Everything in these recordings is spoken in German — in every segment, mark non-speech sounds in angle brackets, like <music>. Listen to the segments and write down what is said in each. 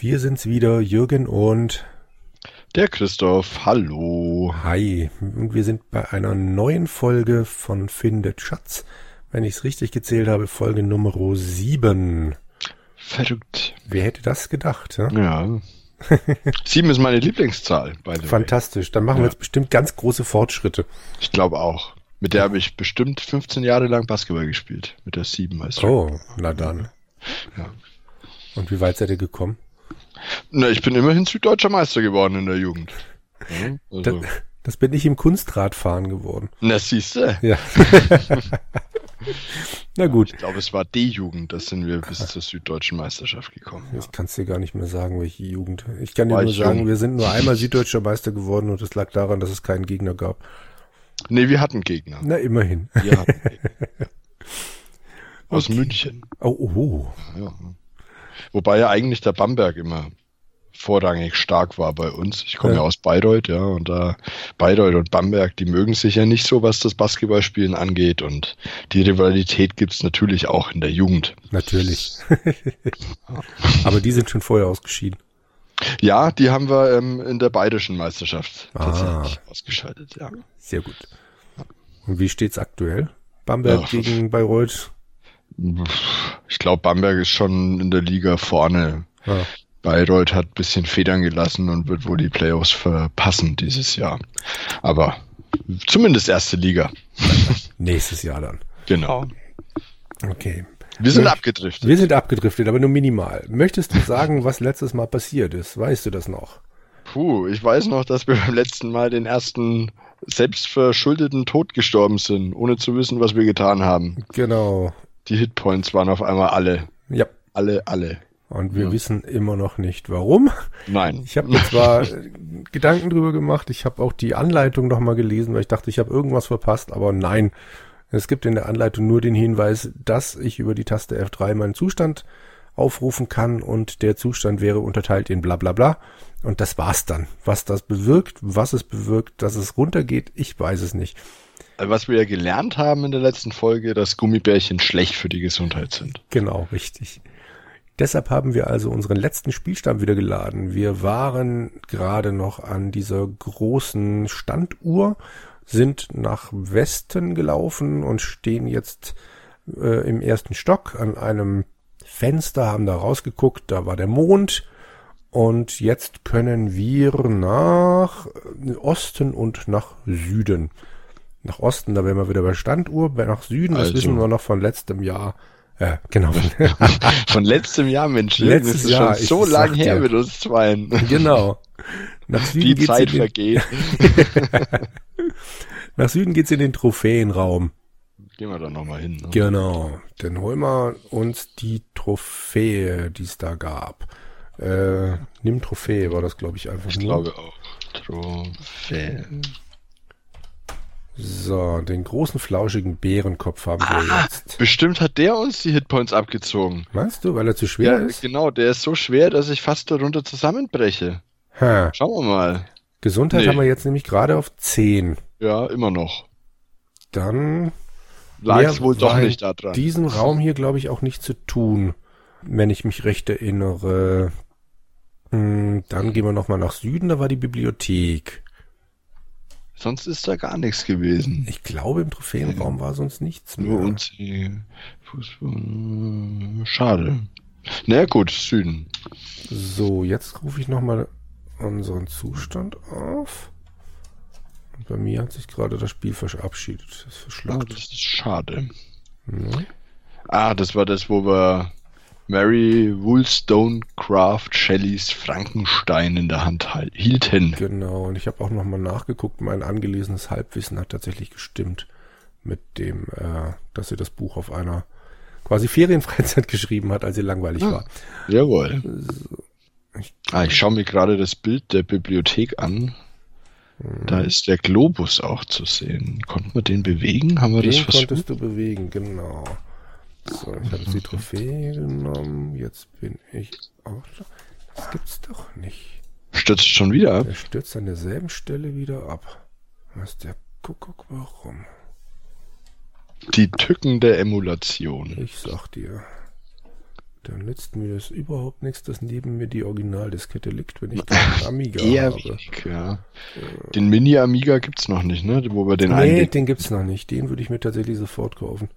Wir sind's wieder, Jürgen und der Christoph. Hallo. Hi, und wir sind bei einer neuen Folge von Findet Schatz. Wenn ich es richtig gezählt habe, Folge Nummer 7. Verrückt. Wer hätte das gedacht? Ja. ja. <laughs> Sieben ist meine Lieblingszahl. Fantastisch. Dann machen ja. wir jetzt bestimmt ganz große Fortschritte. Ich glaube auch. Mit der habe ich bestimmt 15 Jahre lang Basketball gespielt. Mit der sieben weißt du. Oh, na dann. Ja. Und wie weit seid ihr gekommen? Na, ich bin immerhin süddeutscher Meister geworden in der Jugend. <laughs> Ja, also. das, das, bin ich im Kunstradfahren geworden. Na, siehst du. Ja. <laughs> Na gut. Ich glaube, es war die Jugend, da sind wir bis zur süddeutschen Meisterschaft gekommen. Ich ja. kann es dir gar nicht mehr sagen, welche Jugend. Ich kann dir nur sagen, jung. wir sind nur <laughs> einmal süddeutscher Meister geworden und es lag daran, dass es keinen Gegner gab. Nee, wir hatten Gegner. Na, immerhin. Wir hatten Gegner. Aus okay. München. Oh, oh. oh. Ja. Wobei ja eigentlich der Bamberg immer vorrangig stark war bei uns. Ich komme ja. ja. aus Bayreuth, ja, und da Bayreuth und Bamberg, die mögen sich ja nicht so, was das Basketballspielen angeht. Und die Rivalität gibt's natürlich auch in der Jugend. Natürlich. <laughs> Aber die sind schon vorher ausgeschieden. Ja, die haben wir ähm, in der bayerischen Meisterschaft ah. tatsächlich ausgeschaltet, ja. Sehr gut. Und wie steht's aktuell? Bamberg ja. gegen Bayreuth? Ich glaube, Bamberg ist schon in der Liga vorne. Ja. Bayreuth hat ein bisschen Federn gelassen und wird wohl die Playoffs verpassen dieses Jahr. Aber zumindest erste Liga. <laughs> Nächstes Jahr dann. Genau. Okay. Wir sind abgedriftet. Wir sind abgedriftet, aber nur minimal. Möchtest du sagen, <laughs> was letztes Mal passiert ist? Weißt du das noch? Puh, ich weiß noch, dass wir <laughs> beim letzten Mal den ersten selbstverschuldeten Tod gestorben sind, ohne zu wissen, was wir getan haben. Genau. Die Hitpoints waren auf einmal alle. Ja. Alle, alle. Und wir ja. wissen immer noch nicht warum. Nein. Ich habe mir zwar Gedanken drüber gemacht, ich habe auch die Anleitung noch mal gelesen, weil ich dachte, ich habe irgendwas verpasst, aber nein. Es gibt in der Anleitung nur den Hinweis, dass ich über die Taste F3 meinen Zustand aufrufen kann und der Zustand wäre unterteilt in bla bla bla. Und das war's dann. Was das bewirkt, was es bewirkt, dass es runtergeht, ich weiß es nicht. Was wir ja gelernt haben in der letzten Folge, dass Gummibärchen schlecht für die Gesundheit sind. Genau, richtig. Deshalb haben wir also unseren letzten Spielstand wieder geladen. Wir waren gerade noch an dieser großen Standuhr, sind nach Westen gelaufen und stehen jetzt äh, im ersten Stock an einem Fenster, haben da rausgeguckt, da war der Mond. Und jetzt können wir nach Osten und nach Süden. Nach Osten, da wären wir wieder bei Standuhr, nach Süden, das also. wissen wir noch von letztem Jahr. Ja, genau. Von <laughs> letztem Jahr, Mensch. Letztes ist Jahr, schon so lang her mit uns zweien. Genau. Nach Süden Die Zeit den, vergeht. <laughs> Nach Süden geht's in den Trophäenraum. Gehen wir da nochmal hin. Ne? Genau. Dann holen wir uns die Trophäe, die es da gab. Äh, nimm Trophäe, war das, glaube ich, einfach ich nur. Ich glaube auch. Trophäe. So, den großen flauschigen Bärenkopf haben wir ah, jetzt. Bestimmt hat der uns die Hitpoints abgezogen. Meinst du, weil er zu schwer ja, ist? Genau, der ist so schwer, dass ich fast darunter zusammenbreche. Ha. Schauen wir mal. Gesundheit nee. haben wir jetzt nämlich gerade auf 10. Ja, immer noch. Dann lag es wohl doch nicht da dran. Diesen Raum hier, glaube ich, auch nicht zu tun, wenn ich mich recht erinnere. Hm, dann gehen wir nochmal nach Süden, da war die Bibliothek. Sonst ist da gar nichts gewesen. Ich glaube, im Trophäenraum war sonst nichts mehr. Nur die Fußball. Schade. Na gut, Süden. So, jetzt rufe ich nochmal unseren Zustand auf. Bei mir hat sich gerade das Spiel verabschiedet. Das, ah, das ist schade. Ja. Ah, das war das, wo wir Mary Wollstonecraft Shelleys Frankenstein in der Hand hielten. Genau, und ich habe auch nochmal nachgeguckt, mein angelesenes Halbwissen hat tatsächlich gestimmt mit dem, äh, dass sie das Buch auf einer quasi Ferienfreizeit <laughs> geschrieben hat, als sie langweilig ah, war. Jawohl. So, ich, ah, ich schaue mir gerade das Bild der Bibliothek an. Da hm. ist der Globus auch zu sehen. Konnten wir den bewegen? Haben wir den das versucht? konntest du bewegen, genau. So, ich habe die Trophäe genommen. Jetzt bin ich auch. Das gibt's doch nicht. Stürzt schon wieder ab? Der stürzt an derselben Stelle wieder ab. Was der Kuckuck, warum? Die Tücken der Emulation. Ich sag dir. Dann nützt mir das überhaupt nichts, dass neben mir die Originaldiskette liegt, wenn ich keinen <laughs> Amiga Eher habe. ja. Den Mini-Amiga gibt's noch nicht, ne? Wo wir den Nee, einlegen. den gibt's noch nicht. Den würde ich mir tatsächlich sofort kaufen.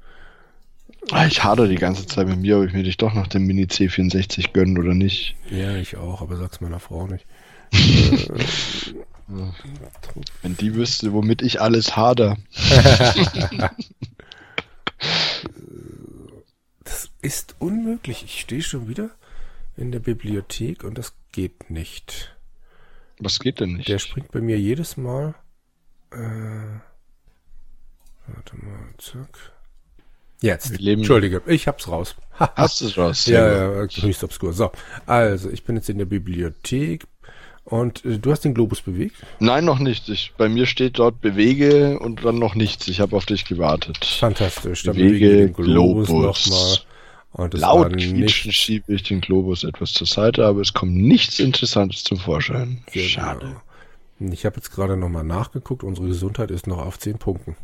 Ah, ich hadere die ganze Zeit mit mir, ob ich mir dich doch noch den Mini C64 gönnen oder nicht. Ja, ich auch, aber sag's meiner Frau nicht. <laughs> Wenn die wüsste, womit ich alles hader. <laughs> Das ist unmöglich. Ich stehe schon wieder in der Bibliothek und das geht nicht. Was geht denn nicht? Der springt bei mir jedes Mal. Äh, warte mal, zack. Jetzt. Entschuldige, ich hab's raus. <laughs> Hast du es was? ja, ja, höchst obskur. So, also ich bin jetzt in der Bibliothek und äh, du hast den Globus bewegt. Nein, noch nicht. Ich, bei mir steht dort bewege und dann noch nichts. Ich habe auf dich gewartet. Fantastisch. Dann Bewege bewegen wir den Globus Globus. nochmal. Und es Laut quietschen schiebe ich den Globus etwas zur Seite, aber es kommt nichts Interessantes zum Vorschein. Sehr Schade. genau. Ich habe jetzt gerade nochmal nachgeguckt. Unsere Gesundheit ist noch auf 10 Punkten.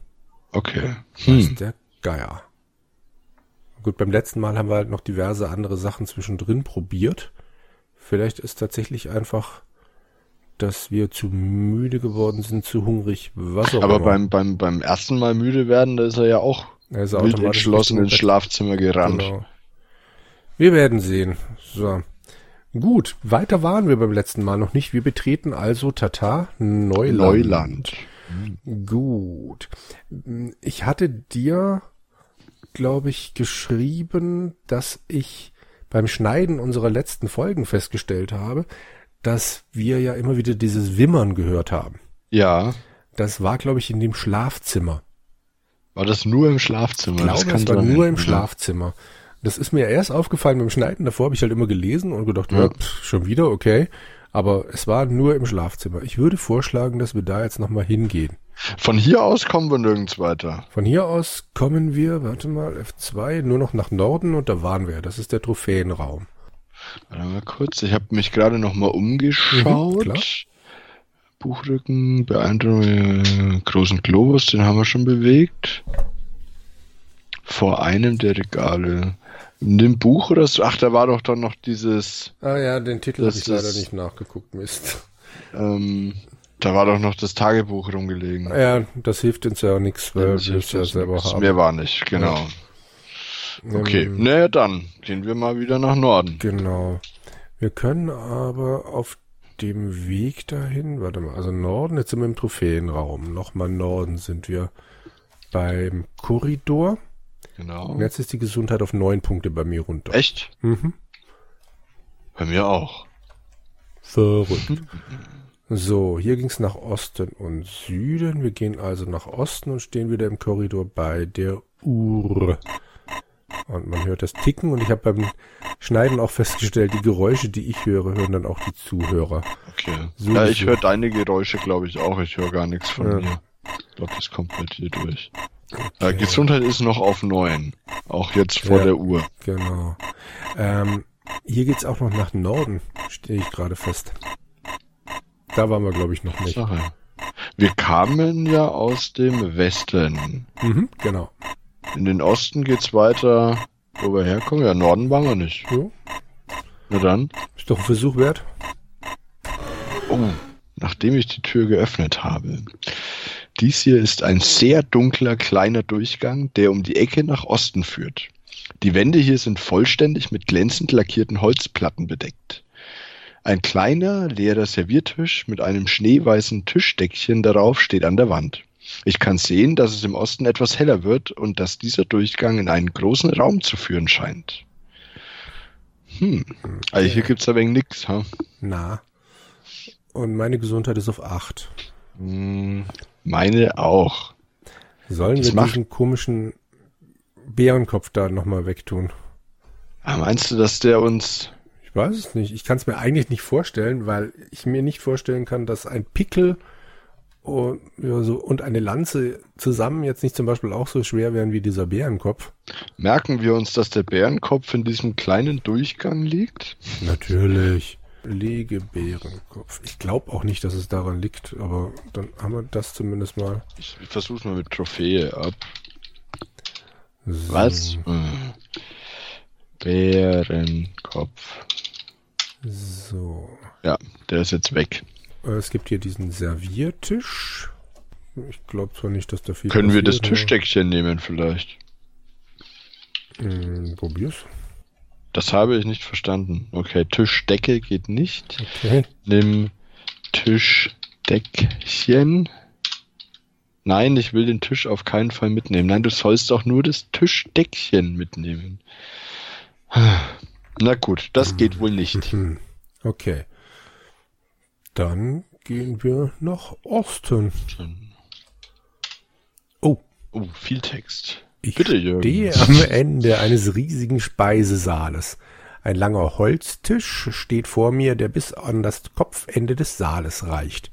Okay. Das Hm. ist der Geier. Gut, beim letzten Mal haben wir halt noch diverse andere Sachen zwischendrin probiert. Vielleicht ist tatsächlich einfach, dass wir zu müde geworden sind, zu hungrig, was auch Aber immer. beim, beim, beim ersten Mal müde werden, da ist er ja auch Er ist wild entschlossen ins. Schlafzimmer gerannt. Genau. Wir werden sehen. So. Gut, weiter waren wir beim letzten Mal noch nicht. Wir betreten also Tata Neuland. Neuland. Gut. Ich hatte dir, glaube ich, geschrieben, dass ich beim Schneiden unserer letzten Folgen festgestellt habe, dass wir ja immer wieder dieses Wimmern gehört haben. Ja. Das war, glaube ich, in dem Schlafzimmer. War das nur im Schlafzimmer? Ich glaube, das es war nur im Ja. Schlafzimmer. Das ist mir erst aufgefallen beim Schneiden. Davor habe ich halt immer gelesen und gedacht, Ja. ja, pff, schon wieder, okay. Aber es war nur im Schlafzimmer. Ich würde vorschlagen, dass wir da jetzt nochmal hingehen. Von hier aus kommen wir nirgends weiter. Von hier aus kommen wir, warte mal, F2, nur noch nach Norden und da waren wir. Das ist der Trophäenraum. Warte mal kurz, ich habe mich gerade noch mal umgeschaut. Mhm. Buchrücken, beeindruckende großen Globus, den haben wir schon bewegt. Vor einem der Regale. In dem Buch oder so? Ach, da war doch dann noch dieses, Ah ja, den Titel habe ich leider nicht nachgeguckt, Mist. ähm, da war doch noch das Tagebuch rumgelegen. Ja, das hilft uns ja auch nichts, weil Das wir es ja selber nix. haben. Mehr war nicht, genau. Okay, Ähm, naja, dann gehen wir mal wieder nach Norden. Genau. Wir können aber auf dem Weg dahin, warte mal, also Norden, jetzt sind wir im Trophäenraum. Nochmal Norden sind wir beim Korridor. Genau. Und jetzt ist die Gesundheit auf neun Punkte bei mir runter. Echt? Mhm. Bei mir auch. Verrückt. So, hier ging's nach Osten und Süden. Wir gehen also nach Osten und stehen wieder im Korridor bei der Uhr. Und man hört das Ticken und ich habe beim Schneiden auch festgestellt, die Geräusche, die ich höre, hören dann auch die Zuhörer. Okay. So, ja, ich höre deine Geräusche, glaube ich, auch. Ich höre gar nichts von Ja. mir. Ich glaube, das kommt bei dir durch. Äh, Gesundheit ist noch auf neun. Auch jetzt vor Ja. der Uhr. Genau. Ähm, hier geht's auch noch nach Norden, stehe ich gerade fest. Da waren wir, glaube ich, noch nicht. Sache. Wir kamen ja aus dem Westen. Mhm, genau. In den Osten geht's weiter, wo wir herkommen. Ja, Norden waren wir nicht. So, Na dann. ist doch ein Versuch wert. Oh, nachdem ich die Tür geöffnet habe. Dies hier ist ein sehr dunkler kleiner Durchgang, der um die Ecke nach Osten führt. Die Wände hier sind vollständig mit glänzend lackierten Holzplatten bedeckt. Ein kleiner, leerer Serviertisch mit einem schneeweißen Tischdeckchen darauf steht an der Wand. Ich kann sehen, dass es im Osten etwas heller wird und dass dieser Durchgang in einen großen Raum zu führen scheint. Hm, also hier gibt's ein wenig nix, ha? Na. Und meine Gesundheit ist auf acht. Hm, Meine auch. Sollen Das wir macht- diesen komischen Bärenkopf da nochmal wegtun? Ah, Meinst du, dass der uns. Ich weiß es nicht. Ich kann es mir eigentlich nicht vorstellen, weil ich mir nicht vorstellen kann, dass ein Pickel und, ja, so, und eine Lanze zusammen jetzt nicht zum Beispiel auch so schwer wären wie dieser Bärenkopf. Merken wir uns, dass der Bärenkopf in diesem kleinen Durchgang liegt? Natürlich. Legebärenkopf. Ich glaube auch nicht, dass es daran liegt, aber dann haben wir das zumindest mal. Ich versuch's mal mit Trophäe ab. So. Was? Hm. Bärenkopf. So. Ja, der ist jetzt weg. Äh, Es gibt hier diesen Serviertisch. Ich glaube zwar nicht, dass da viel Können wir das Tischdeckchen nehmen vielleicht? Hm, probier's. Das habe ich nicht verstanden. Okay, Tischdecke geht nicht. Okay. Nimm Tischdeckchen. Nein, ich will den Tisch auf keinen Fall mitnehmen. Nein, du sollst doch nur das Tischdeckchen mitnehmen. Na gut, das geht wohl nicht. <laughs> Okay. Dann gehen wir nach Osten. Oh, Oh, viel Text. Ich Bitte, Jürgen. stehe am Ende eines riesigen Speisesaales. Ein langer Holztisch steht vor mir, der bis an das Kopfende des Saales reicht.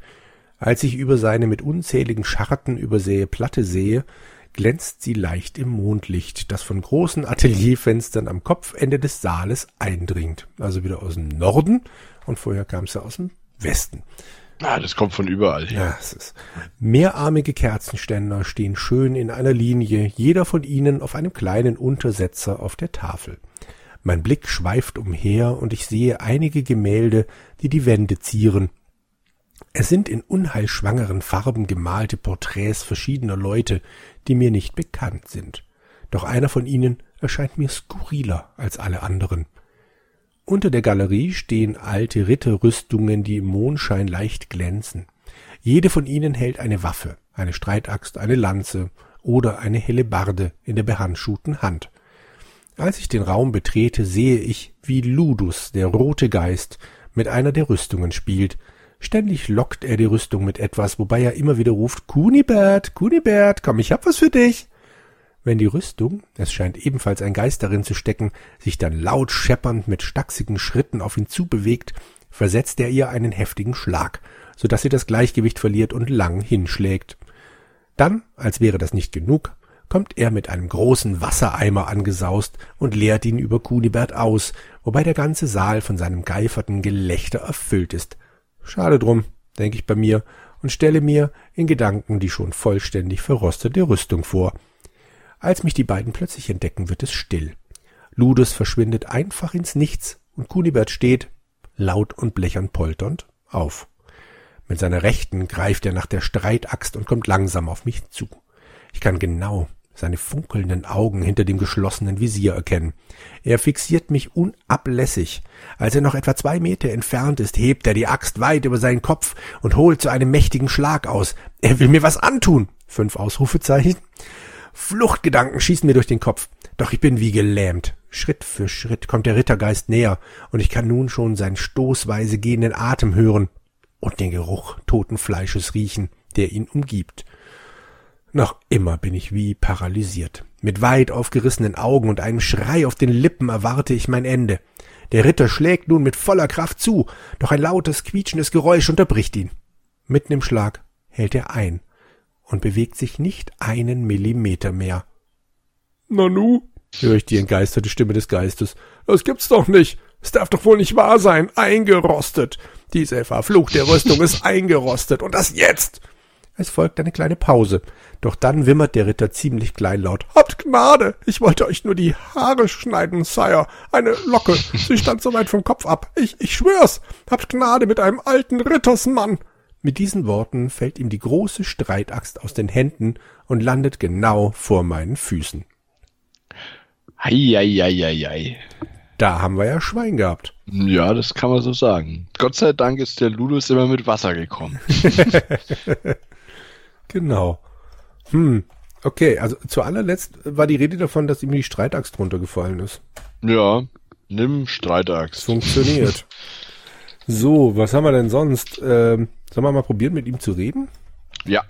Als ich über seine mit unzähligen Scharten übersähe Platte sehe, glänzt sie leicht im Mondlicht, das von großen Atelierfenstern am Kopfende des Saales eindringt. Also wieder aus dem Norden und vorher kam es ja aus dem Westen. Ah, das kommt von überall her. Ja, es ist. Mehrarmige Kerzenständer stehen schön in einer Linie, jeder von ihnen auf einem kleinen Untersetzer auf der Tafel. Mein Blick schweift umher und ich sehe einige Gemälde, die die Wände zieren. Es sind in unheilschwangeren Farben gemalte Porträts verschiedener Leute, die mir nicht bekannt sind. Doch einer von ihnen erscheint mir skurriler als alle anderen. Unter der Galerie stehen alte Ritterrüstungen, die im Mondschein leicht glänzen. Jede von ihnen hält eine Waffe, eine Streitaxt, eine Lanze oder eine Hellebarde in der behandschuhten Hand. Als ich den Raum betrete, sehe ich, wie Ludus, der rote Geist, mit einer der Rüstungen spielt. Ständig lockt er die Rüstung mit etwas, wobei er immer wieder ruft, Kunibert, Kunibert, komm, ich hab was für dich. Wenn die Rüstung, es scheint ebenfalls ein Geist darin zu stecken, sich dann laut scheppernd mit stachsigen Schritten auf ihn zubewegt, versetzt er ihr einen heftigen Schlag, so dass sie das Gleichgewicht verliert und lang hinschlägt. Dann, als wäre das nicht genug, kommt er mit einem großen Wassereimer angesaust und leert ihn über Kunibert aus, wobei der ganze Saal von seinem geiferten Gelächter erfüllt ist. Schade drum, denke ich bei mir und stelle mir in Gedanken die schon vollständig verrostete Rüstung vor. Als mich die beiden plötzlich entdecken, wird es still. Ludus verschwindet einfach ins Nichts und Kunibert steht, laut und blechern polternd, auf. Mit seiner Rechten greift er nach der Streitaxt und kommt langsam auf mich zu. Ich kann genau seine funkelnden Augen hinter dem geschlossenen Visier erkennen. Er fixiert mich unablässig. Als er noch etwa zwei Meter entfernt ist, hebt er die Axt weit über seinen Kopf und holt zu einem mächtigen Schlag aus. Er will mir was antun. Fünf Ausrufezeichen. Fluchtgedanken schießen mir durch den Kopf. Doch ich bin wie gelähmt. Schritt für Schritt kommt der Rittergeist näher, und ich kann nun schon seinen stoßweise gehenden Atem hören und den Geruch toten Fleisches riechen, der ihn umgibt. Noch immer bin ich wie paralysiert. Mit weit aufgerissenen Augen und einem Schrei auf den Lippen erwarte ich mein Ende. Der Ritter schlägt nun mit voller Kraft zu, doch ein lautes, quietschendes Geräusch unterbricht ihn. Mitten im Schlag hält er ein und bewegt sich nicht einen Millimeter mehr. Nanu, höre ich die entgeisterte Stimme des Geistes. Das gibt's doch nicht. Es darf doch wohl nicht wahr sein. Eingerostet. Diese verfluchte Rüstung ist <laughs> eingerostet. Und das jetzt. Es folgt eine kleine Pause. Doch dann wimmert der Ritter ziemlich kleinlaut. Habt Gnade! Ich wollte euch nur die Haare schneiden, Sire. Eine Locke. Sie stand so weit vom Kopf ab. Ich, ich schwör's. Habt Gnade mit einem alten Rittersmann. Mit diesen Worten fällt ihm die große Streitaxt aus den Händen und landet genau vor meinen Füßen. Heieieiei. Da haben wir ja Schwein gehabt. Ja, das kann man so sagen. Gott sei Dank ist der Ludus immer mit Wasser gekommen. <laughs> <laughs> Genau. Hm. Okay, also zu allerletzt war die Rede davon, dass ihm die Streitaxt runtergefallen ist. Ja, nimm Streitaxt. Funktioniert. <laughs> so, was haben wir denn sonst? Ähm, sollen wir mal probieren, mit ihm zu reden? Ja.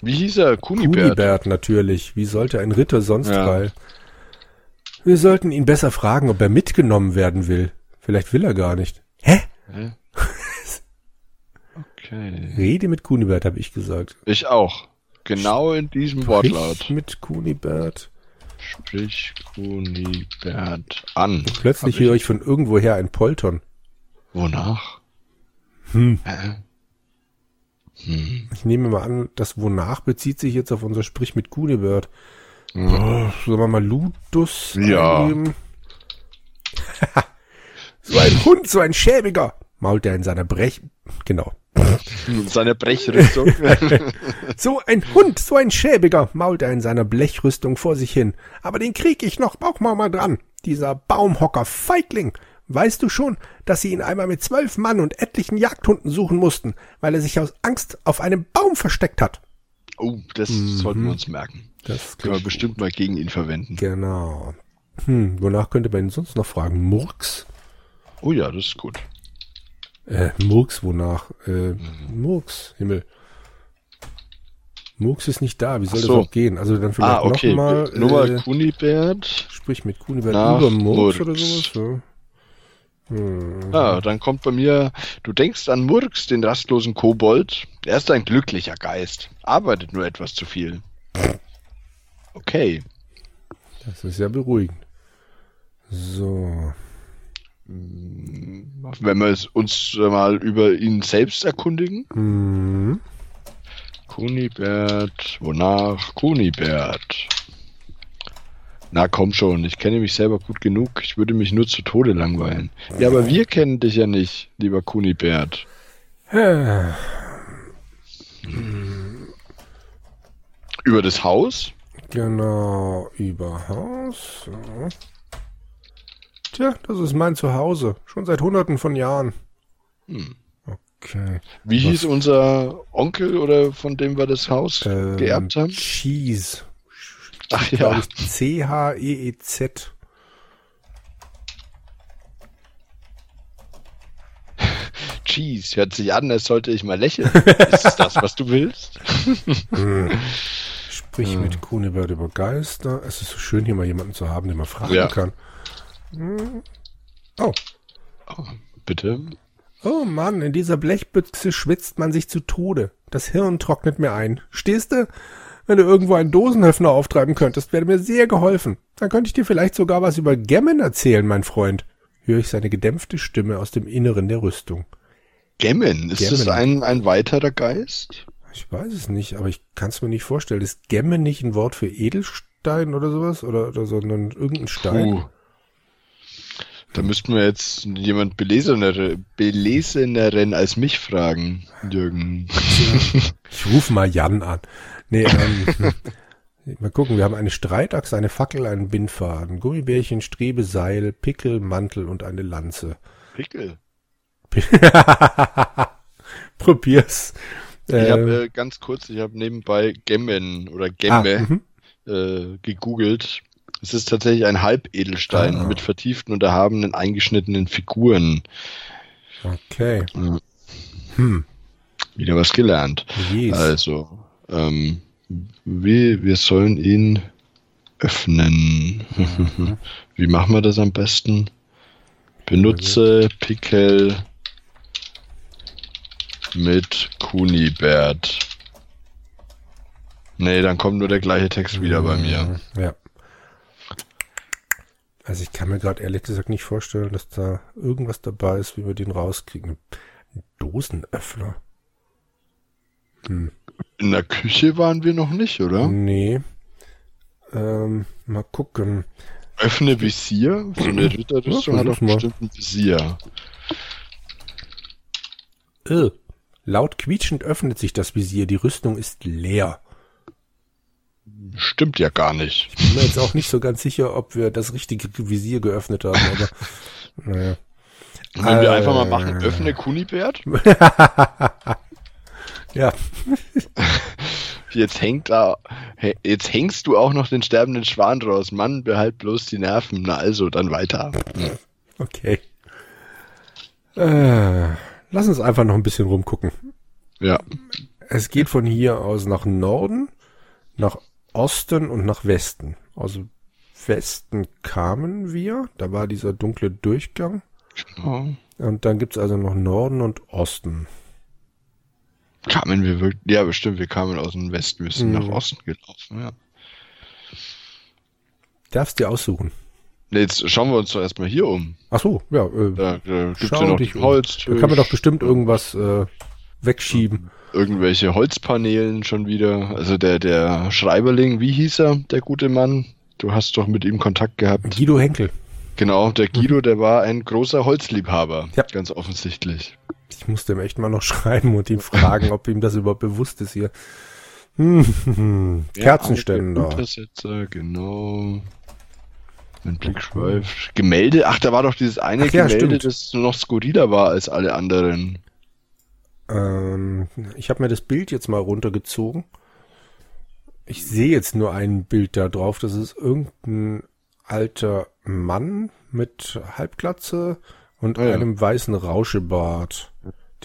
Wie hieß er? Kunibert. Kunibert natürlich. Wie sollte ein Ritter sonst Ja. weil? Wir sollten ihn besser fragen, ob er mitgenommen werden will. Vielleicht will er gar nicht. Hä? <laughs> Okay. Rede mit Kunibert, habe ich gesagt. Ich auch. Genau in diesem Sprich Wortlaut. mit Kunibert. Sprich Kunibert an. Plötzlich Hab ich- höre ich von irgendwoher ein Poltern. Wonach? Hm. Hä? Hm. Ich nehme mal an, das wonach bezieht sich jetzt auf unser Sprich mit Kunibert. Hm. Oh, sollen wir mal Ludus Ja. <laughs> so ein Hund, so ein schäbiger, mault er in seiner Brech... Genau. Seine Brechrüstung. <laughs> so ein Hund, so ein schäbiger, mault er in seiner Blechrüstung vor sich hin. Aber den krieg ich noch, bauch mal mal dran. Dieser Baumhocker Feigling. Weißt du schon, dass sie ihn einmal mit zwölf Mann und etlichen Jagdhunden suchen mussten, weil er sich aus Angst auf einem Baum versteckt hat? Oh, das mhm. sollten wir uns merken. Das können wir bestimmt mal gegen ihn verwenden. Genau. Hm, wonach könnte man ihn sonst noch fragen? Murks? Oh ja, das ist gut. Äh, Murks, wonach? Äh, Murks, Himmel. Murks ist nicht da, wie soll so. das auch gehen? Also dann vielleicht ah, okay. nochmal. Äh, Nummer Kunibert. Sprich mit Kunibert über Murks, Murks, oder sowas. Ja. Hm. Ah, dann kommt bei mir, du denkst an Murks, den rastlosen Kobold. Er ist ein glücklicher Geist, arbeitet nur etwas zu viel. Okay. Das ist ja beruhigend. So. Wenn wir uns mal über ihn selbst erkundigen. Mhm. Kunibert, wonach? Kunibert. Na komm schon, ich kenne mich selber gut genug. Ich würde mich nur zu Tode langweilen. Ja, aber wir kennen dich ja nicht, lieber Kunibert. Über das Haus? Genau, über Haus. Tja, das ist mein Zuhause. Schon seit hunderten von Jahren. Hm. Okay. Wie Was? hieß unser Onkel oder von dem wir das Haus ähm, geerbt haben? Cheese. Ach ja. C-H-E-E-Z. <laughs> Cheese, hört sich an, als sollte ich mal lächeln. Ist das, was du willst? <laughs> Hm. Sprich hm. mit Kunibert über Geister. Es ist so schön, hier mal jemanden zu haben, den man fragen ja. kann. Hm. Oh. oh. Bitte? Oh Mann, in dieser Blechbüchse schwitzt man sich zu Tode. Das Hirn trocknet mir ein. Stehst du? Wenn du irgendwo einen Dosenöffner auftreiben könntest, wäre mir sehr geholfen. Dann könnte ich dir vielleicht sogar was über Gemmen erzählen, mein Freund. Höre ich seine gedämpfte Stimme aus dem Inneren der Rüstung. Gemmen? Ist Gemmen. das ein, ein weiterer Geist? Ich weiß es nicht, aber ich kann es mir nicht vorstellen. Ist Gemmen nicht ein Wort für Edelstein oder sowas? Oder, oder sondern irgendein Stein? Puh. Da müssten wir jetzt jemand belesener, beleseneren als mich fragen, Jürgen. Ich rufe mal Jan an. Nee, <laughs> ähm, mal gucken, wir haben eine Streitachse, eine Fackel, einen Bindfaden, Gummibärchen, Strebe, Seil, Pickel, Mantel und eine Lanze. Pickel? <laughs> Probier's. Ich ähm, habe äh, ganz kurz, ich habe nebenbei Gemmen oder Gemme ah, äh, gegoogelt. Es ist tatsächlich ein Halbedelstein ah. mit vertieften und erhabenen eingeschnittenen Figuren. Okay. Hm. Wieder was gelernt. Yes. Also, ähm, wie, wir sollen ihn öffnen. Mhm. <laughs> wie machen wir das am besten? Benutze Pickel mit Kunibert. Nee, dann kommt nur der gleiche Text wieder bei mir. Ja. Also ich kann mir gerade ehrlich gesagt nicht vorstellen, dass da irgendwas dabei ist, wie wir den rauskriegen. Ein Dosenöffner. Hm. In der Küche waren wir noch nicht, oder? Nee. Ähm, mal gucken. Öffne Visier. So eine Ritterrüstung hat doch bestimmt ein Visier. Äh, laut quietschend öffnet sich das Visier. Die Rüstung ist leer. Stimmt ja gar nicht. Ich bin mir jetzt auch nicht so ganz sicher, ob wir das richtige Visier geöffnet haben, aber <laughs> naja. Äh, wir einfach mal machen, äh. öffne Kunibert. <laughs> Ja. <laughs> Jetzt hängt da, jetzt hängst du auch noch den sterbenden Schwan draus. Mann, behalt bloß die Nerven. Na also, dann weiter. Okay. Äh, lass uns einfach noch ein bisschen rumgucken. Ja. Es geht von hier aus nach Norden, nach Osten und nach Westen. Also Westen kamen wir, da war dieser dunkle Durchgang. Genau. Und dann gibt's also noch Norden und Osten. Kamen wir wirklich? Ja, bestimmt, wir kamen aus dem Westen, wir sind hm. nach Osten gelaufen, ja. Darfst dir aussuchen. Jetzt schauen wir uns doch erstmal hier um. Ach so, ja. Äh, da, da gibt's ja noch dich Holz. Da kann man doch bestimmt irgendwas äh, wegschieben. Irgendwelche Holzpaneelen schon wieder. Also der, der Schreiberling, wie hieß er, der gute Mann? Du hast doch mit ihm Kontakt gehabt. Guido Henkel. Genau, der Guido, der war ein großer Holzliebhaber. Ja. Ganz offensichtlich. Ich musste ihm echt mal noch <laughs> schreiben und ihn fragen, ob ihm das überhaupt bewusst ist hier. Hm, Kerzenständer. Ja, Untersetzer, genau. Mein Blick schweift. Gemälde, ach, da war doch dieses eine Ach ja, Gemälde, stimmt. das noch skurriler war als alle anderen. Ähm, ich habe mir das Bild jetzt mal runtergezogen. Ich sehe jetzt nur ein Bild da drauf. Das ist irgendein alter Mann mit Halbglatze und Ah ja. einem weißen Rauschebart,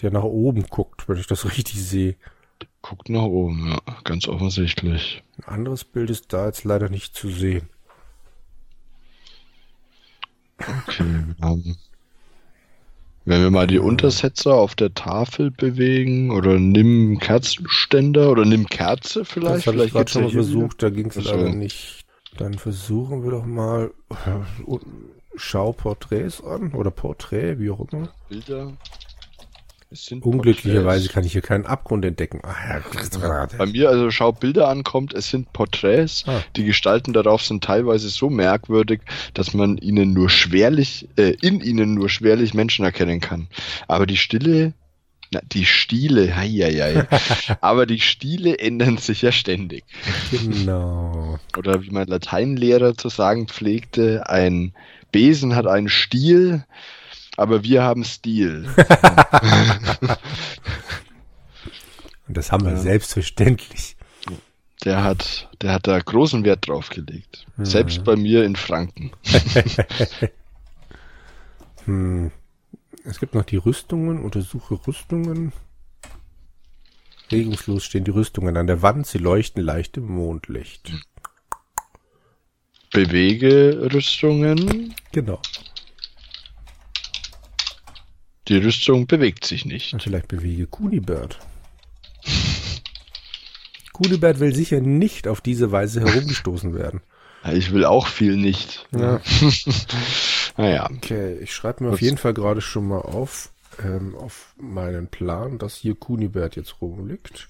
der nach oben guckt, wenn ich das <laughs> richtig sehe. Guckt nach oben, ja, ganz offensichtlich. Ein anderes Bild ist da jetzt leider nicht zu sehen. Okay, wir haben. Wenn wir mal die Untersetzer auf der Tafel bewegen oder nimm Kerzenständer oder nimm Kerze Das vielleicht. habe ich gerade schon mal versucht, da ging es Ach so. leider nicht. Dann versuchen wir doch mal äh, Schau Porträts an oder Porträt, wie auch immer. Bilder. Unglücklicherweise kann ich hier keinen Abgrund entdecken. Ah, ja. Bei mir, also schau Bilder ankommt, es sind Porträts. Ah. Die Gestalten darauf sind teilweise so merkwürdig, dass man ihnen nur schwerlich, äh, in ihnen nur schwerlich Menschen erkennen kann. Aber die Stille, na, die Stile, heieiei. <laughs> aber die Stile ändern sich ja ständig. Genau. Oder wie mein Lateinlehrer zu sagen pflegte, ein Besen hat einen Stiel, aber wir haben Stil. <laughs> Und das haben wir Ja. selbstverständlich. Der hat, der hat da großen Wert drauf gelegt. Mhm. Selbst bei mir in Franken. <laughs> Hm. Es gibt noch die Rüstungen. Untersuche Rüstungen. Regungslos stehen die Rüstungen an der Wand. Sie leuchten leicht im Mondlicht. Bewege Rüstungen. Genau. Die Rüstung bewegt sich nicht. Und vielleicht bewege Kunibert. Kunibert will sicher nicht auf diese Weise herumgestoßen werden. Ich will auch viel nicht. Ja. <laughs> Naja, Okay, ich schreibe mir auf Was- jeden Fall gerade schon mal auf, ähm, auf meinen Plan, dass hier Kunibert jetzt rumliegt.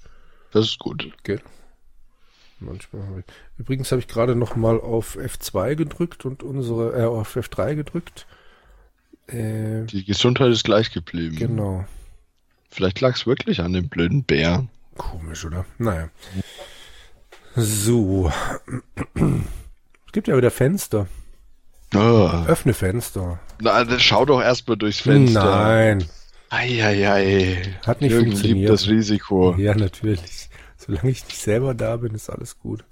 das ist gut. Geht. Manchmal habe ich. Übrigens habe ich gerade noch mal auf F2 gedrückt und unsere, äh, auf F3 gedrückt. Äh, Die Gesundheit ist gleich geblieben. genau. Vielleicht lag es wirklich an dem blöden Bär. Komisch, oder? Naja. So. Es gibt ja wieder Fenster. Oh. Öffne Fenster. Na, dann schau doch erstmal durchs Fenster. Nein. Eieiei. Hat nicht Jürgen funktioniert. liebt das Risiko. Ja, natürlich. Solange ich nicht selber da bin, ist alles gut.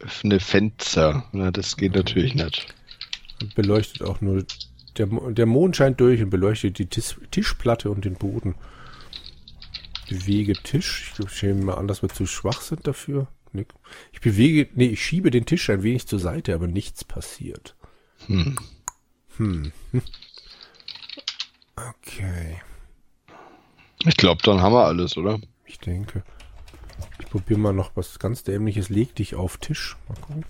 Öffne Fenster. Na, das geht natürlich nicht. Beleuchtet auch nur. Der, der Mond scheint durch und beleuchtet die Tis Tischplatte und den Boden. Bewege Tisch. Ich nehme mal an, dass wir zu schwach sind dafür. Nick. Ich bewege, nee, ich schiebe den Tisch ein wenig zur Seite, aber nichts passiert. Hm. Hm. <laughs> Okay, Ich glaube, dann haben wir alles, oder? ich denke. Ich probiere mal noch was ganz Dämliches. Leg dich auf Tisch. Mal gucken.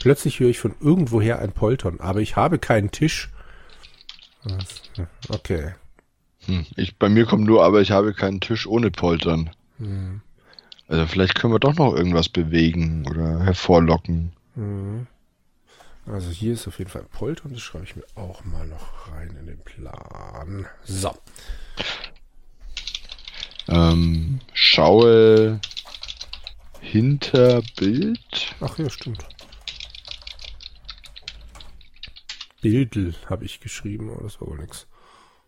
Plötzlich höre ich von irgendwoher ein Poltern, aber ich habe keinen Tisch. Okay. Hm. Ich, bei mir kommt nur, aber ich habe keinen Tisch ohne Poltern. Hm. Also vielleicht können wir doch noch irgendwas bewegen oder hervorlocken. Mhm. Also hier ist auf jeden Fall ein Poltern, das schreibe ich mir auch mal noch rein in den Plan. So. Ähm, schaue hinter Bild. Ach ja, stimmt. Bildel habe ich geschrieben, aber das war wohl nix.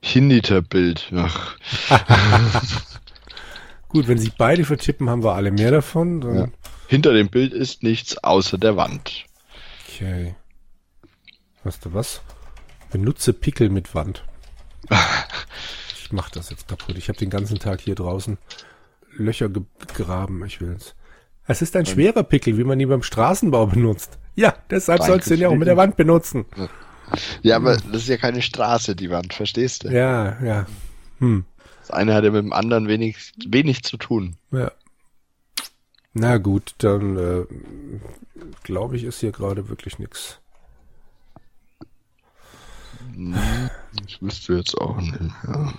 Hinter Bild. Ach, <laughs> Gut, wenn sich beide vertippen, haben wir alle mehr davon. Ja. hinter dem Bild ist nichts außer der Wand. Okay. Weißt du was? Benutze Pickel mit Wand. <laughs> Ich mach das jetzt kaputt. Ich habe den ganzen Tag hier draußen Löcher ge gegraben. Ich will's. Es ist ein schwerer Pickel, wie man ihn beim Straßenbau benutzt. Ja, deshalb Danke sollst du ihn ja auch mit der Wand benutzen. Ja, aber das ist ja keine Straße, die Wand, verstehst du? Ja, ja. Hm. Das eine hat ja mit dem anderen wenig, wenig zu tun. Ja. Na gut, dann äh, glaube ich, ist hier gerade wirklich nix. Das wüsste jetzt auch nicht. Ja.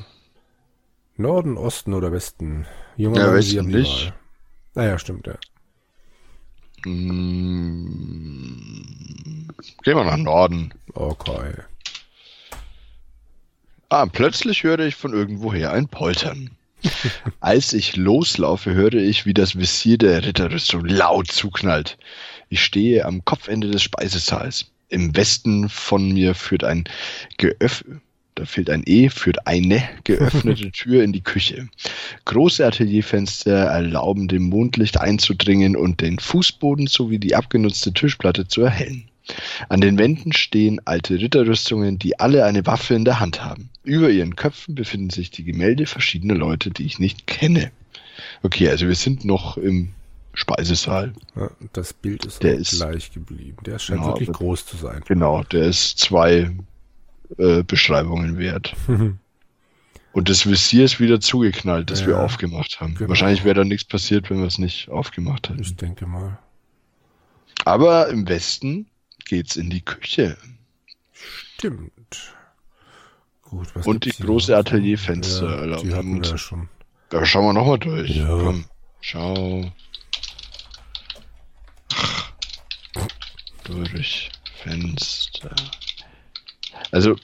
Norden, Osten oder Westen? Junger Ja, Westen nicht. Naja, stimmt, ja. Mm, gehen wir nach Norden. Okay. Ah, plötzlich höre ich von irgendwoher ein Poltern. <laughs> Als ich loslaufe, höre ich, wie das Visier der Ritterrüstung laut zuknallt. Ich stehe am Kopfende des Speisesaals. Im Westen von mir führt ein geöff da fehlt ein E, führt eine geöffnete <laughs> Tür in die Küche. Große Atelierfenster erlauben dem Mondlicht einzudringen und den Fußboden sowie die abgenutzte Tischplatte zu erhellen. An den Wänden stehen alte Ritterrüstungen, die alle eine Waffe in der Hand haben. Über ihren Köpfen befinden sich die Gemälde verschiedener Leute, die ich nicht kenne. Okay, also wir sind noch im Speisesaal. Ja, das Bild ist, Der ist- gleich geblieben. Der scheint Genau, wirklich groß zu sein. Genau, der ist zwei äh, Beschreibungen wert. <laughs> Und das Visier ist wieder zugeknallt, das wir Ja, aufgemacht haben. genau. Wahrscheinlich wäre da nichts passiert, wenn wir es nicht aufgemacht hätten. ich denke mal. Aber im Westen geht's in die Küche. Stimmt. Gut, was Und die große? Atelierfenster Ja, erlauben die hatten wir schon. Da schauen wir nochmal durch. Ja. Komm, schau. Durch Fenster. Also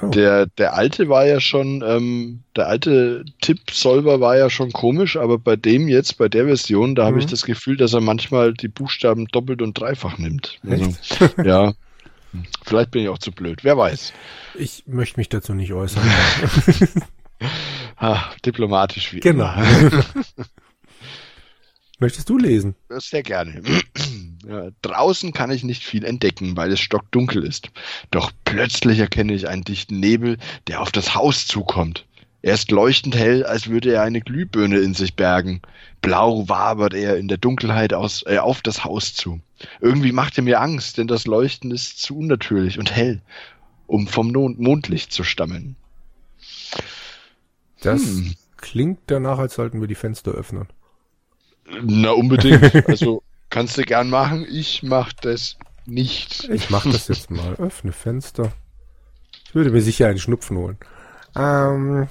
Oh. der, der alte war ja schon, ähm, der alte Tipp-Solver war ja schon komisch, aber bei dem jetzt, bei der Version, da habe Mhm. ich das Gefühl, dass er manchmal die Buchstaben doppelt und dreifach nimmt. Also, <laughs> ja. Vielleicht bin ich auch zu blöd, wer weiß. Ich möchte mich dazu nicht äußern. <laughs> Ha, diplomatisch wie genau. <laughs> Möchtest du lesen? Sehr gerne. Ja, draußen kann ich nicht viel entdecken, weil es stockdunkel ist. Doch plötzlich erkenne ich einen dichten Nebel, der auf das Haus zukommt. Er ist leuchtend hell, als würde er eine Glühbirne in sich bergen. Blau wabert er in der Dunkelheit aus, äh, auf das Haus zu. Irgendwie macht er mir Angst, denn das Leuchten ist zu unnatürlich und hell, um vom Mond Mondlicht zu stammen. Das Hm. klingt danach, als sollten wir die Fenster öffnen. Na, unbedingt. <laughs> Also kannst du gern machen. Ich mach das nicht. Ich mache das jetzt mal. Öffne Fenster. Ich würde mir sicher einen Schnupfen holen. Ähm,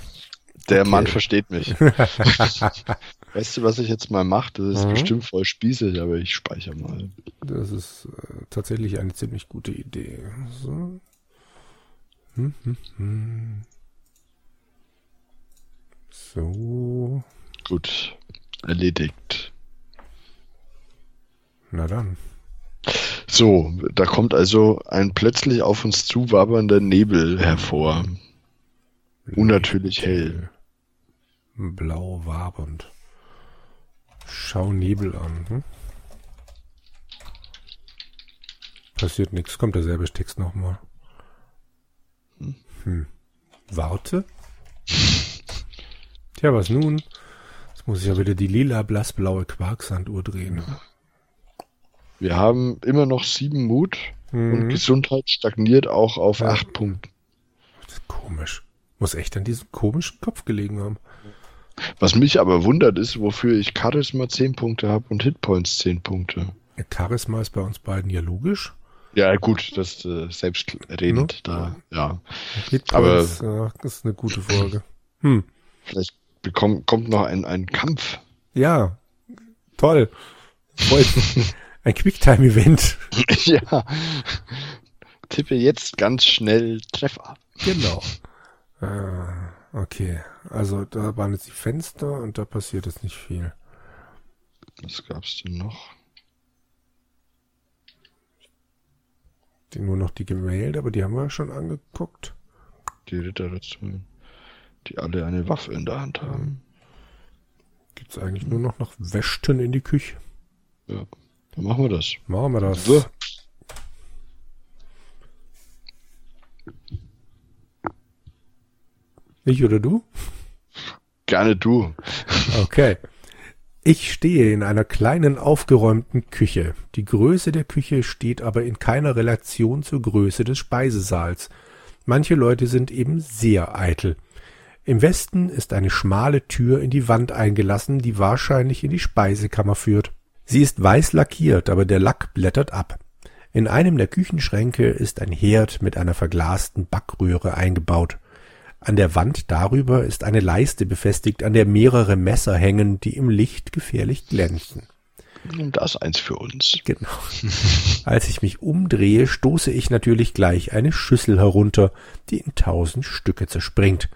Der Okay. Mann versteht mich. <laughs> weißt du, was ich jetzt mal mache? Das ist Mhm. bestimmt voll spießig, aber ich speichere mal. das ist äh, tatsächlich eine ziemlich gute Idee. So. Hm, hm, hm. So. Gut. Erledigt. Na dann. So, da kommt also ein plötzlich auf uns zuwabernder Nebel hervor. Unnatürlich hell. Blau wabernd. Schau Nebel an. Hm? Passiert nichts. Kommt derselbe Text nochmal. Hm. Warte. Tja, was nun? Jetzt muss ich ja wieder die lila blassblaue Quarksanduhr drehen. Wir haben immer noch sieben Mut und Mhm. Gesundheit stagniert auch auf Ja. acht Punkte. Das ist komisch. Muss echt an diesem komischen Kopf gelegen haben. Was mich aber wundert ist, wofür ich Charisma 10 Punkte habe und Hitpoints 10 Punkte. Charisma ist bei uns beiden ja logisch. Ja, gut, das äh, selbstredend da, ja. Hitpoints, ja, das ist eine gute Folge. Hm. Vielleicht bekommt, kommt noch ein, ein Kampf. Ja, toll. Freut. <laughs> Ein Quicktime-Event. <laughs> ja. Tippe jetzt ganz schnell Treffer. Genau. Ah, okay. Also da waren jetzt die Fenster und da passiert jetzt nicht viel. Was gab's denn noch? Die, nur noch die Gemälde, aber die haben wir schon angeguckt. Die Ritter dazu, die alle eine Waffe in der Hand haben. Gibt's eigentlich nur noch noch Wäschten in die Küche? Ja, dann machen wir das. Machen wir das. So. Ich oder du? Gerne du. Okay. Ich stehe in einer kleinen aufgeräumten Küche. Die Größe der Küche steht aber in keiner Relation zur Größe des Speisesaals. Manche Leute sind eben sehr eitel. Im Westen ist eine schmale Tür in die Wand eingelassen, die wahrscheinlich in die Speisekammer führt. Sie ist weiß lackiert, aber der Lack blättert ab. In einem der Küchenschränke ist ein Herd mit einer verglasten Backröhre eingebaut. An der Wand darüber ist eine Leiste befestigt, an der mehrere Messer hängen, die im Licht gefährlich glänzen. Und das eins für uns. Genau. Als ich mich umdrehe, stoße ich natürlich gleich eine Schüssel herunter, die in tausend Stücke zerspringt.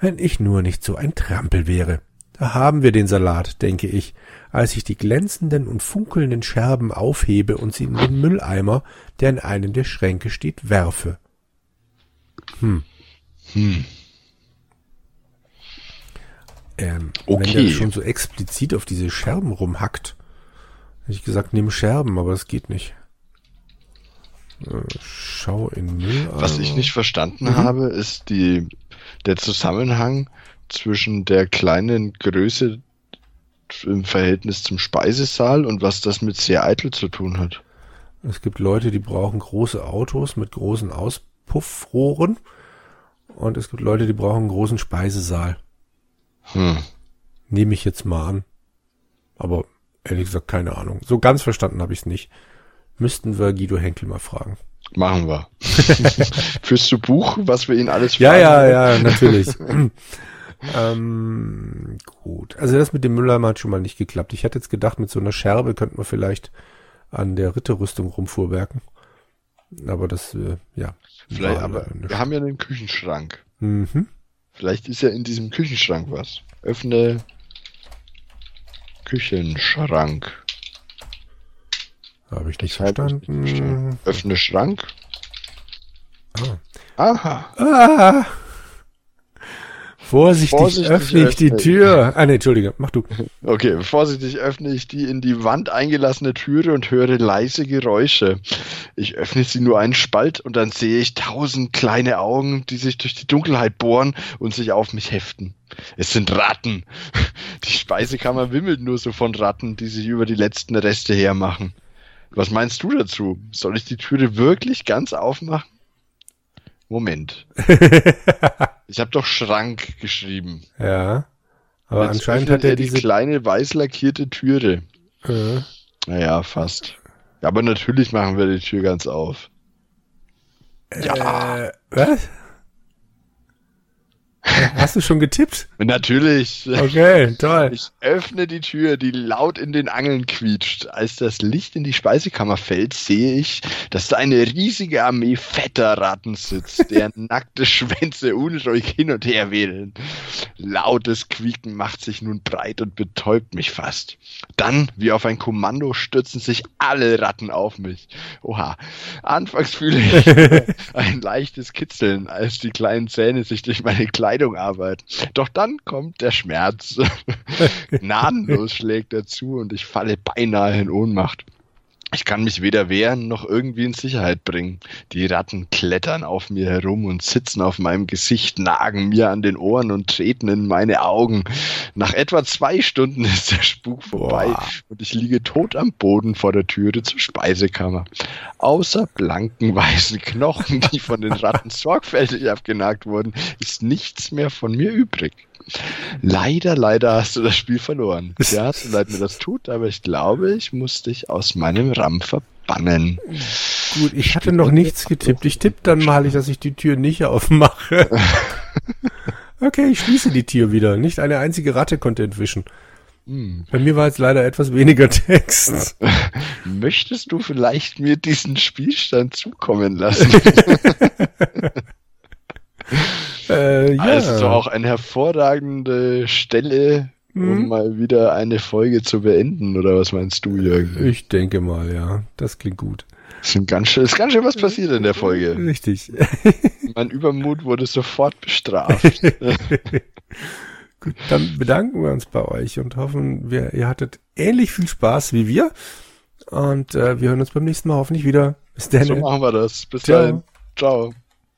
Wenn ich nur nicht so ein Trampel wäre. Da haben wir den Salat, denke ich, als ich die glänzenden und funkelnden Scherben aufhebe und sie in den Mülleimer, der in einem der Schränke steht, werfe. Hm. Hm. Ähm, okay. Wenn der schon so explizit auf diese Scherben rumhackt, hätte ich gesagt, nimm Scherben, aber das geht nicht. Äh, schau in Müll. Was ich nicht verstanden mhm. habe, ist die, der Zusammenhang zwischen der kleinen Größe im Verhältnis zum Speisesaal und was das mit sehr eitel zu tun hat. Es gibt Leute, die brauchen große Autos mit großen Auspuffrohren und es gibt Leute, die brauchen einen großen Speisesaal. Hm. Nehme ich jetzt mal an. Aber ehrlich gesagt, keine Ahnung. So ganz verstanden habe ich es nicht. Müssten wir Guido Henkel mal fragen. Machen wir. <laughs> Fürs zu Buch, was wir ihn alles fragen? Ja, ja, ja, natürlich. <laughs> ähm, gut. Also das mit dem Mülleimer hat schon mal nicht geklappt. Ich hätte jetzt gedacht, mit so einer Scherbe könnten wir vielleicht an der Ritterrüstung rumfuhrwerken. Aber das, äh, ja. Vielleicht, aber wir haben ja einen Küchenschrank. Mhm. Vielleicht ist ja in diesem Küchenschrank was. Öffne Küchenschrank. Habe ich nicht verstanden. Öffne Schrank. Ah. Aha. Ah. Vorsichtig, vorsichtig öffne ich die Tür. Ah, nee, Entschuldige, mach du. Okay, vorsichtig öffne ich die in die Wand eingelassene Türe und höre leise Geräusche. Ich öffne sie nur einen Spalt und dann sehe ich tausend kleine Augen, die sich durch die Dunkelheit bohren und sich auf mich heften. Es sind Ratten. <laughs> Die Speisekammer wimmelt nur so von Ratten, die sich über die letzten Reste hermachen. Was meinst du dazu? Soll ich die Türe wirklich ganz aufmachen? Moment. <laughs> ich habe doch Schrank geschrieben. Ja. Aber anscheinend hat er diese kleine weiß lackierte Türe. Äh. Naja, fast. Aber natürlich machen wir die Tür ganz auf. Ja. Äh, was? <laughs> <laughs> Hast du schon getippt? Natürlich. Okay, toll. Ich öffne die Tür, die laut in den Angeln quietscht. Als das Licht in die Speisekammer fällt, sehe ich, dass da eine riesige Armee fetter Ratten sitzt, deren <laughs> nackte Schwänze unruhig hin und her wedeln. Lautes Quieken macht sich nun breit und betäubt mich fast. Dann, wie auf ein Kommando, stürzen sich alle Ratten auf mich. Oha. Anfangs fühle ich <laughs> ein leichtes Kitzeln, als die kleinen Zähne sich durch meine Kleidung Kleidung arbeiten. Doch dann kommt der Schmerz. <laughs> Gnadenlos schlägt er zu und ich falle beinahe in Ohnmacht. Ich kann mich weder wehren noch irgendwie in Sicherheit bringen. Die Ratten klettern auf mir herum und sitzen auf meinem Gesicht, nagen mir an den Ohren und treten in meine Augen. Nach etwa zwei Stunden <laughs> ist der Spuk vorbei Boah. und ich liege tot am Boden vor der Türe zur Speisekammer. Außer blanken weißen Knochen, die von den Ratten <laughs> sorgfältig abgenagt wurden, ist nichts mehr von mir übrig. Leider, leider hast du das Spiel verloren. Ja, so leid mir das tut, aber ich glaube, ich muss dich aus meinem RAM verbannen. Gut, ich hatte noch nichts getippt. Ich tippe dann mal, dass ich die Tür nicht aufmache. <laughs> Okay, ich schließe die Tür wieder. Nicht eine einzige Ratte konnte entwischen. Hm. Bei mir war jetzt leider etwas weniger Text. <laughs> Möchtest du vielleicht mir diesen Spielstand zukommen lassen? <laughs> Äh, ja. Also ist doch auch eine hervorragende Stelle, um hm? mal wieder eine Folge zu beenden, oder was meinst du, Jürgen? Ich denke mal, ja. Das klingt gut. Es ist ganz schön, ist ganz schön was passiert in der Folge. Richtig. <laughs> mein Übermut wurde sofort bestraft. <laughs> gut, dann bedanken wir uns bei euch und hoffen, wir, ihr hattet ähnlich viel Spaß wie wir. Und äh, wir hören uns beim nächsten Mal hoffentlich wieder. Bis dann. So machen wir das. Bis Ciao. dahin. Ciao.